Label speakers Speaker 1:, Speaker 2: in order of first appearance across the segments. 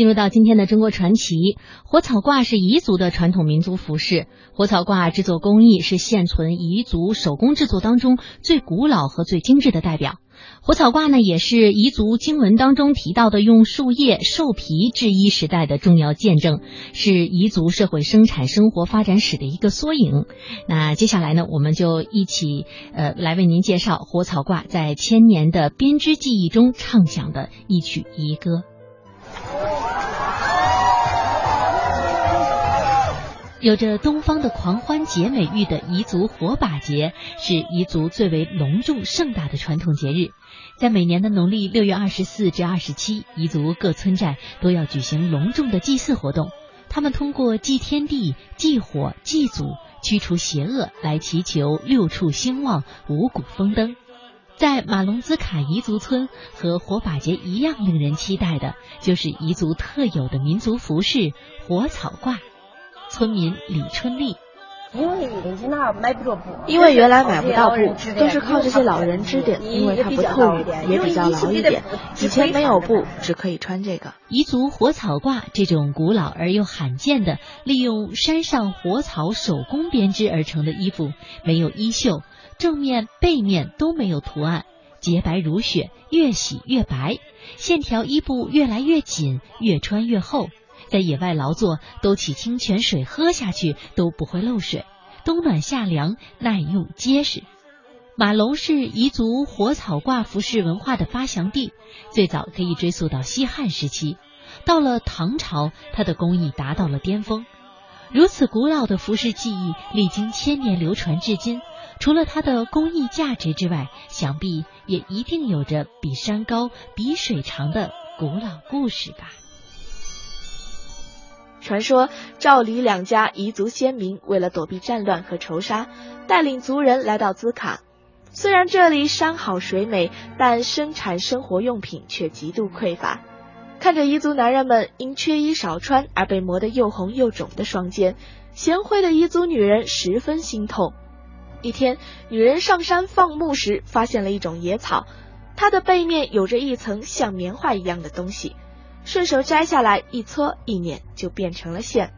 Speaker 1: 进入到今天的中国传奇，火草褂是彝族的传统民族服饰。火草褂制作工艺是现存彝族手工制作当中最古老和最精致的代表。火草褂呢，也是彝族经文当中提到的用树叶、兽皮制衣时代的重要见证，是彝族社会生产生活发展史的一个缩影。那接下来呢，我们就一起呃来为您介绍火草褂在千年的编织技艺中唱响的一曲彝歌。有着“东方的狂欢节”美誉的彝族火把节，是彝族最为隆重盛大的传统节日。在每年的农历六月二十四至二十七，彝族各村寨都要举行隆重的祭祀活动。他们通过祭天地、祭火、祭祖，驱除邪恶，来祈求六畜兴旺、五谷丰登。在马龙兹卡彝族村和火把节一样令人期待的，就是彝族特有的民族服饰——火草褂。村民李春丽，
Speaker 2: 因为原来买不到布，都是靠这些老人织点，因为它不透雨，也比较牢一点。以前没有布，只可以穿这个。
Speaker 1: 彝族火草褂这种古老而又罕见的利用山上火草手工编织而成的衣服，没有衣袖，正面、背面都没有图案，洁白如雪，越洗越白，线条衣布越来越紧，越穿越厚。在野外劳作，都起清泉水喝下去都不会漏水，冬暖夏凉，耐用结实。马龙是彝族火草挂服饰文化的发祥地，最早可以追溯到西汉时期。到了唐朝，它的工艺达到了巅峰。如此古老的服饰技艺，历经千年流传至今，除了它的工艺价值之外，想必也一定有着比山高、比水长的古老故事吧。
Speaker 2: 传说赵李两家彝族先民为了躲避战乱和仇杀，带领族人来到兹卡。虽然这里山好水美，但生产生活用品却极度匮乏。看着彝族男人们因缺衣少穿而被磨得又红又肿的双肩，贤惠的彝族女人十分心痛。一天，女人上山放牧时，发现了一种野草，它的背面有着一层像棉花一样的东西。顺手摘下来一搓一捻，就变成了线。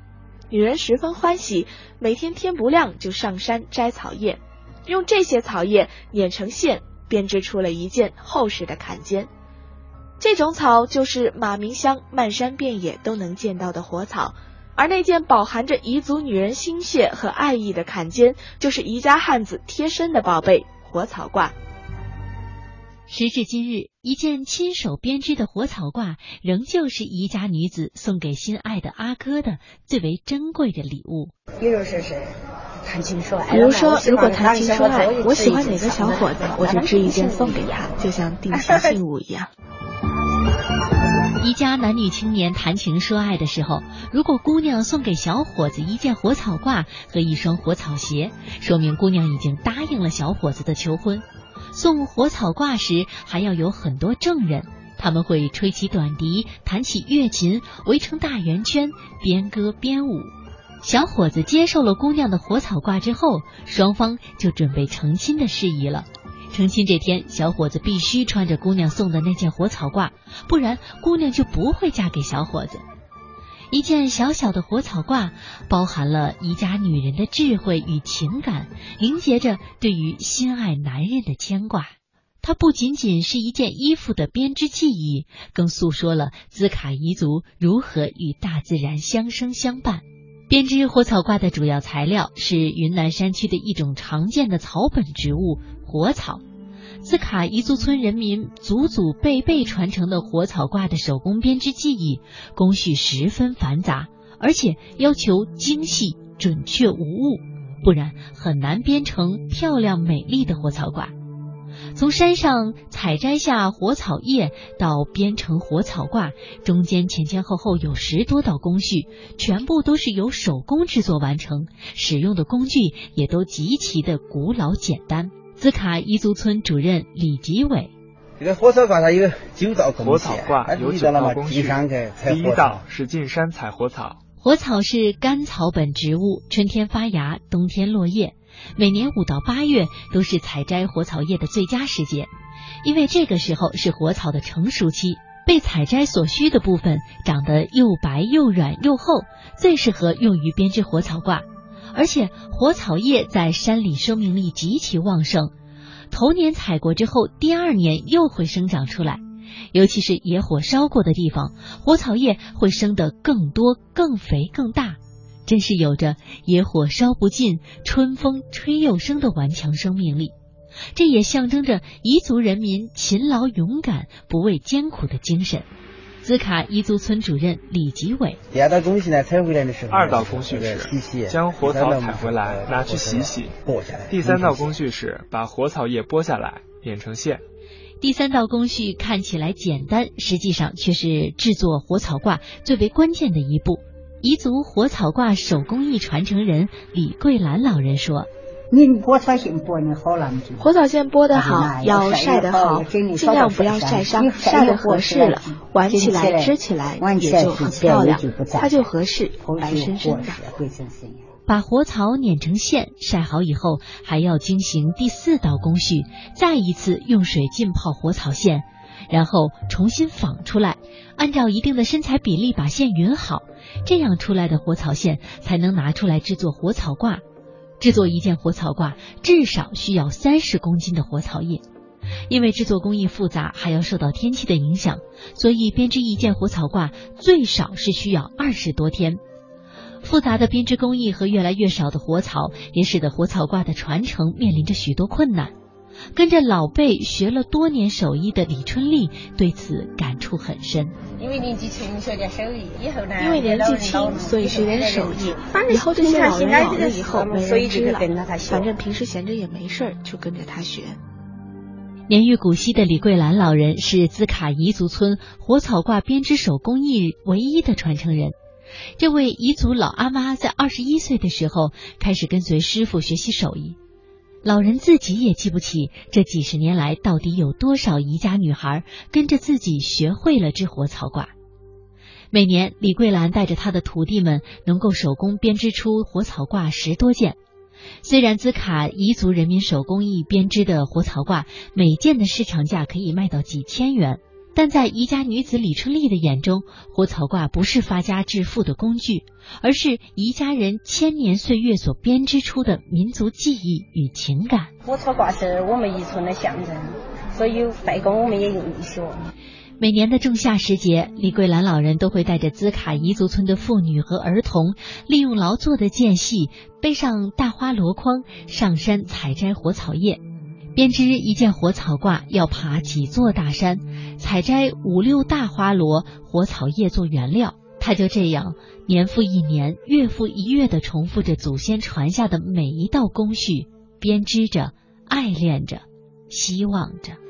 Speaker 2: 女人十分欢喜，每天天不亮就上山摘草叶，用这些草叶捻成线，编织出了一件厚实的坎肩。这种草就是马鸣乡漫山遍野都能见到的火草，而那件饱含着彝族女人心血和爱意的坎肩，就是彝家汉子贴身的宝贝——火草褂。
Speaker 1: 时至今日，一件亲手编织的火草褂仍旧是宜家女子送给心爱的阿哥的最为珍贵的礼物。
Speaker 3: 比如说是谈情说爱，
Speaker 2: 比如说如果谈情说爱，我喜欢哪个小伙子，我就织一件送给他，就像定情信物一样。
Speaker 1: 宜家男女青年谈情说爱的时候，如果姑娘送给小伙子一件火草褂和一双火草鞋，说明姑娘已经答应了小伙子的求婚。送火草褂时，还要有很多证人，他们会吹起短笛，弹起乐琴，围成大圆圈，边歌边舞。小伙子接受了姑娘的火草褂之后，双方就准备成亲的事宜了。成亲这天，小伙子必须穿着姑娘送的那件火草褂，不然姑娘就不会嫁给小伙子。一件小小的火草褂，包含了宜家女人的智慧与情感，凝结着对于心爱男人的牵挂。它不仅仅是一件衣服的编织技艺，更诉说了兹卡彝族如何与大自然相生相伴。编织火草褂的主要材料是云南山区的一种常见的草本植物——火草。兹卡彝族村人民祖祖辈辈传承的火草挂的手工编织技艺，工序十分繁杂，而且要求精细、准确无误，不然很难编成漂亮美丽的火草挂。从山上采摘下火草叶到编成火草挂，中间前前后后有十多道工序，全部都是由手工制作完成，使用的工具也都极其的古老简单。兹卡彝族村主任李吉伟：
Speaker 4: 这个火草挂它有九道工
Speaker 5: 序，火草挂有九道工序。第一道是进山采火草。
Speaker 1: 火草是干草本植物，春天发芽，冬天落叶。每年五到八月都是采摘火草叶的最佳时节，因为这个时候是火草的成熟期，被采摘所需的部分长得又白又软又厚，最适合用于编织火草挂。而且火草叶在山里生命力极其旺盛，头年采过之后，第二年又会生长出来。尤其是野火烧过的地方，火草叶会生得更多、更肥、更大，真是有着野火烧不尽，春风吹又生的顽强生命力。这也象征着彝族人民勤劳勇敢、不畏艰苦的精神。兹卡彝族村主任李吉伟：
Speaker 4: 第二道工序呢，采回来的时候，
Speaker 5: 二道工序是
Speaker 4: 洗洗，
Speaker 5: 将火草采回来拿去洗洗，
Speaker 4: 剥下来。
Speaker 5: 第三道工序是把火草叶剥下来碾成线。
Speaker 1: 第三道工序看起来简单，实际上却是制作火草挂最为关键的一步。彝族火草挂手工艺传承人李桂兰老人说。
Speaker 3: 火草线剥的好了
Speaker 2: 火草线剥得好，要晒得好，尽量不要晒伤，晒得合适了，挽起来、织起来也就很漂亮，它就合适，白生生的。
Speaker 1: 把火草碾成线，晒好以后，还要进行第四道工序，再一次用水浸泡火草线，然后重新纺出来，按照一定的身材比例把线匀好，这样出来的火草线才能拿出来制作火草挂。制作一件火草褂至少需要三十公斤的火草叶，因为制作工艺复杂，还要受到天气的影响，所以编织一件火草褂最少是需要二十多天。复杂的编织工艺和越来越少的火草，也使得火草褂的传承面临着许多困难。跟着老辈学了多年手艺的李春丽对此感触很深。
Speaker 6: 因为年纪轻，学点手艺，以后呢？
Speaker 2: 因为年纪轻，所以学点手艺。以后这些老人老了以后没人织了，反正平时闲着也没事儿就跟着他学。
Speaker 1: 年逾古稀的李桂兰老人是兹卡彝族村火草挂编织手工艺唯一的传承人。这位彝族老阿妈在二十一岁的时候开始跟随师傅学习手艺。老人自己也记不起这几十年来到底有多少宜家女孩跟着自己学会了织活草褂。每年，李桂兰带着她的徒弟们能够手工编织出活草褂十多件。虽然兹卡彝族人民手工艺编织的活草褂每件的市场价可以卖到几千元。但在宜家女子李春丽的眼中，火草挂不是发家致富的工具，而是宜家人千年岁月所编织出的民族记忆与情感。
Speaker 6: 火草挂是我们宜村的象征，所以费工我们也愿意学。
Speaker 1: 每年的仲夏时节，李桂兰老人都会带着兹卡彝族村的妇女和儿童，利用劳作的间隙，背上大花箩筐，上山采摘火草叶。编织一件火草褂要爬几座大山，采摘五六大花螺火草叶做原料。他就这样年复一年、月复一月地重复着祖先传下的每一道工序，编织着、爱恋着、希望着。